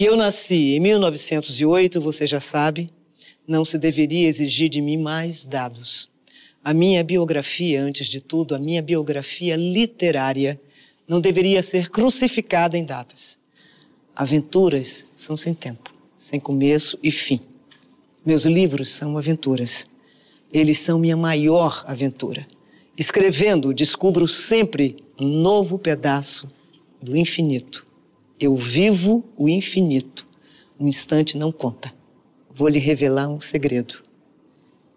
Que eu nasci em 1908, você já sabe, não se deveria exigir de mim mais dados. A minha biografia, antes de tudo, a minha biografia literária, não deveria ser crucificada em datas. Aventuras são sem tempo, sem começo e fim. Meus livros são aventuras. Eles são minha maior aventura. Escrevendo, descubro sempre um novo pedaço do infinito. Eu vivo o infinito. Um instante não conta. Vou lhe revelar um segredo.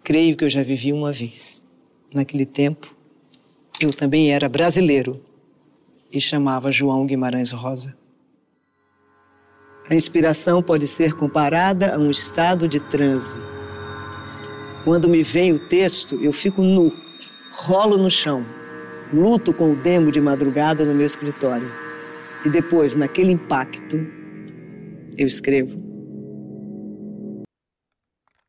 Creio que eu já vivi uma vez. Naquele tempo, eu também era brasileiro e chamava João Guimarães Rosa. A inspiração pode ser comparada a um estado de transe. Quando me vem o texto, eu fico nu, rolo no chão, luto com o demo de madrugada no meu escritório. E depois, naquele impacto, eu escrevo.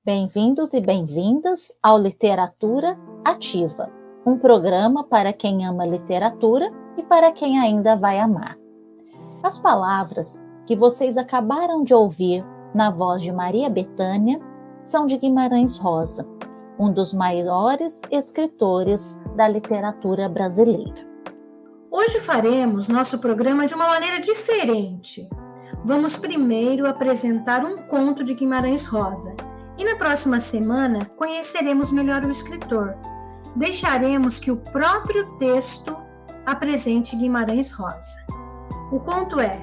Bem-vindos e bem-vindas ao Literatura Ativa, um programa para quem ama literatura e para quem ainda vai amar. As palavras que vocês acabaram de ouvir na voz de Maria Betânia são de Guimarães Rosa, um dos maiores escritores da literatura brasileira. Hoje faremos nosso programa de uma maneira diferente. Vamos primeiro apresentar um conto de Guimarães Rosa e na próxima semana conheceremos melhor o escritor. Deixaremos que o próprio texto apresente Guimarães Rosa. O conto é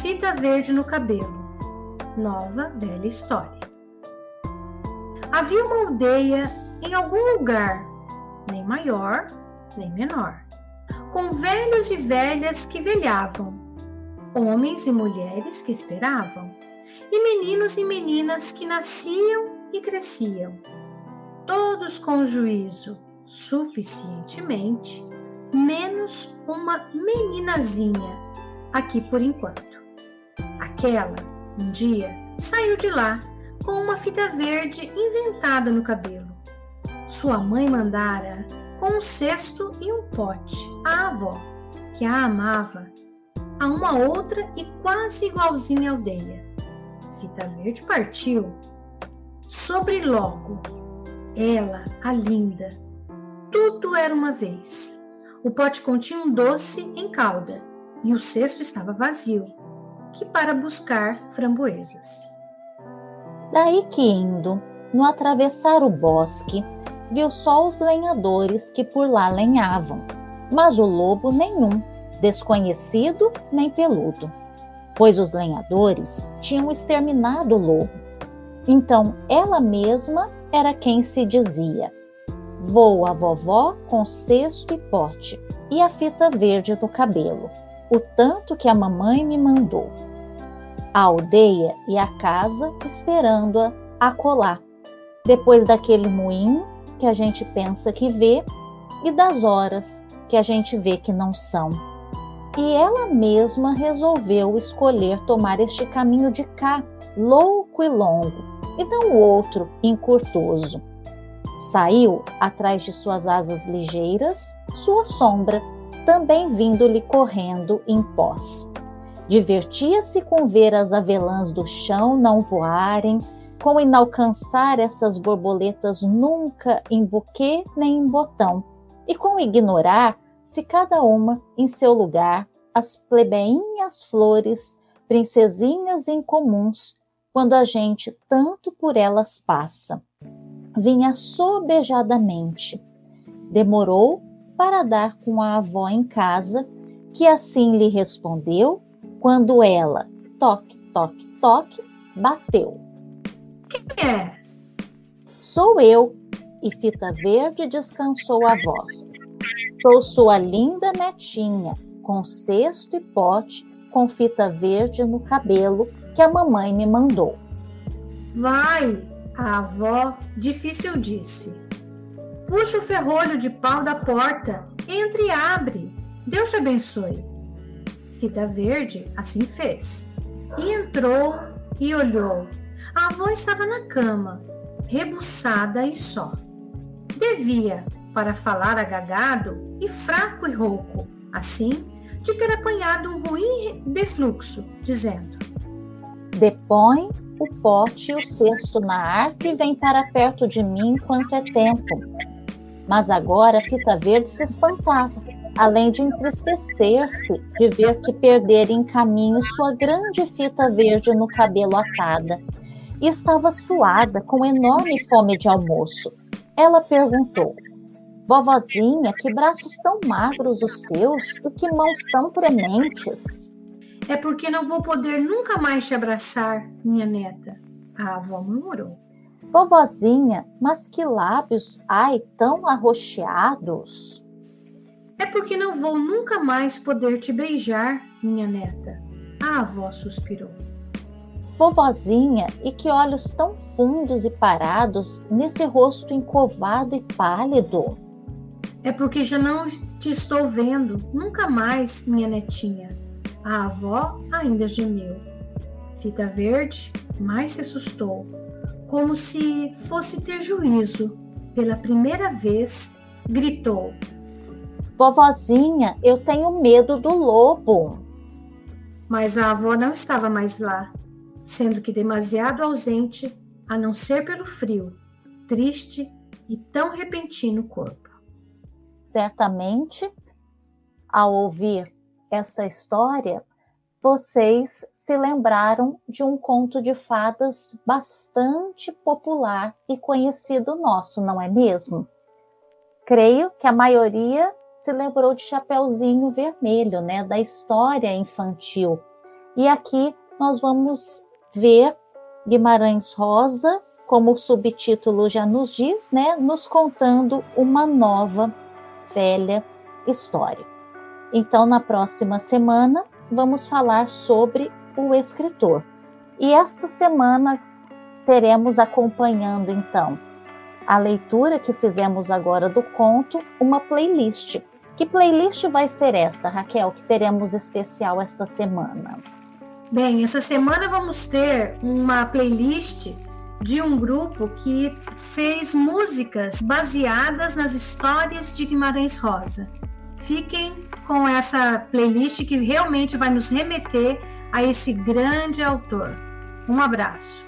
Fita verde no cabelo. Nova velha história. Havia uma aldeia em algum lugar, nem maior, nem menor, com velhos e velhas que velhavam, homens e mulheres que esperavam, e meninos e meninas que nasciam e cresciam, todos com juízo suficientemente, menos uma meninazinha, aqui por enquanto. Aquela, um dia, saiu de lá com uma fita verde inventada no cabelo. Sua mãe mandara um cesto e um pote à avó, que a amava, a uma outra e quase igualzinha aldeia. Fita Verde partiu. Sobre logo, ela, a linda, tudo era uma vez. O pote continha um doce em calda e o cesto estava vazio que para buscar framboesas. Daí que indo, no atravessar o bosque, viu só os lenhadores que por lá lenhavam, mas o lobo nenhum, desconhecido nem peludo, pois os lenhadores tinham exterminado o lobo. Então ela mesma era quem se dizia: Vou a vovó com cesto e pote e a fita verde do cabelo o tanto que a mamãe me mandou. A aldeia e a casa esperando-a acolá. Depois daquele moinho que a gente pensa que vê e das horas que a gente vê que não são. E ela mesma resolveu escolher tomar este caminho de cá, louco e longo, e não o outro, encurtoso. Saiu atrás de suas asas ligeiras, sua sombra, também vindo-lhe correndo em pós. Divertia-se com ver as avelãs do chão não voarem, com inalcançar essas borboletas nunca em buquê nem em botão, e com ignorar, se cada uma em seu lugar, as plebeinhas flores, princesinhas incomuns, quando a gente tanto por elas passa. Vinha sobejadamente. Demorou para dar com a avó em casa, que assim lhe respondeu quando ela, toque, toque, toque, bateu. Quem é? Sou eu, e Fita Verde descansou a voz. Sou sua linda netinha, com cesto e pote, com fita verde no cabelo que a mamãe me mandou. Vai, a avó difícil disse. Puxa o ferrolho de pau da porta. Entre e abre. Deus te abençoe. Fita Verde assim fez. E entrou e olhou. A avó estava na cama, rebuçada e só. Devia, para falar agagado e fraco e rouco, assim, de ter apanhado um ruim defluxo, dizendo: Depõe o pote e o cesto na arca e vem para perto de mim enquanto é tempo. Mas agora a fita verde se espantava, além de entristecer-se de ver que perdera em caminho sua grande fita verde no cabelo atada. E estava suada, com enorme fome de almoço. Ela perguntou: Vovozinha, que braços tão magros os seus e que mãos tão prementes. É porque não vou poder nunca mais te abraçar, minha neta. A avó murmurou. Vovozinha, mas que lábios, ai, tão arroxeados. É porque não vou nunca mais poder te beijar, minha neta. A avó suspirou. Vovozinha, e que olhos tão fundos e parados nesse rosto encovado e pálido. É porque já não te estou vendo, nunca mais, minha netinha. A avó ainda gemeu. Fita Verde mais se assustou, como se fosse ter juízo. Pela primeira vez, gritou: Vovozinha, eu tenho medo do lobo. Mas a avó não estava mais lá, sendo que demasiado ausente, a não ser pelo frio, triste e tão repentino corpo. Certamente, ao ouvir esta história, vocês se lembraram de um conto de fadas bastante popular e conhecido nosso, não é mesmo? Creio que a maioria se lembrou de Chapeuzinho Vermelho, né, da história infantil. E aqui nós vamos ver Guimarães Rosa, como o subtítulo já nos diz, né, nos contando uma nova velha história. Então, na próxima semana, vamos falar sobre o escritor. E esta semana teremos acompanhando, então, a leitura que fizemos agora do conto, uma playlist. Que playlist vai ser esta, Raquel, que teremos especial esta semana? Bem, essa semana vamos ter uma playlist de um grupo que fez músicas baseadas nas histórias de Guimarães Rosa. Fiquem com essa playlist que realmente vai nos remeter a esse grande autor. Um abraço.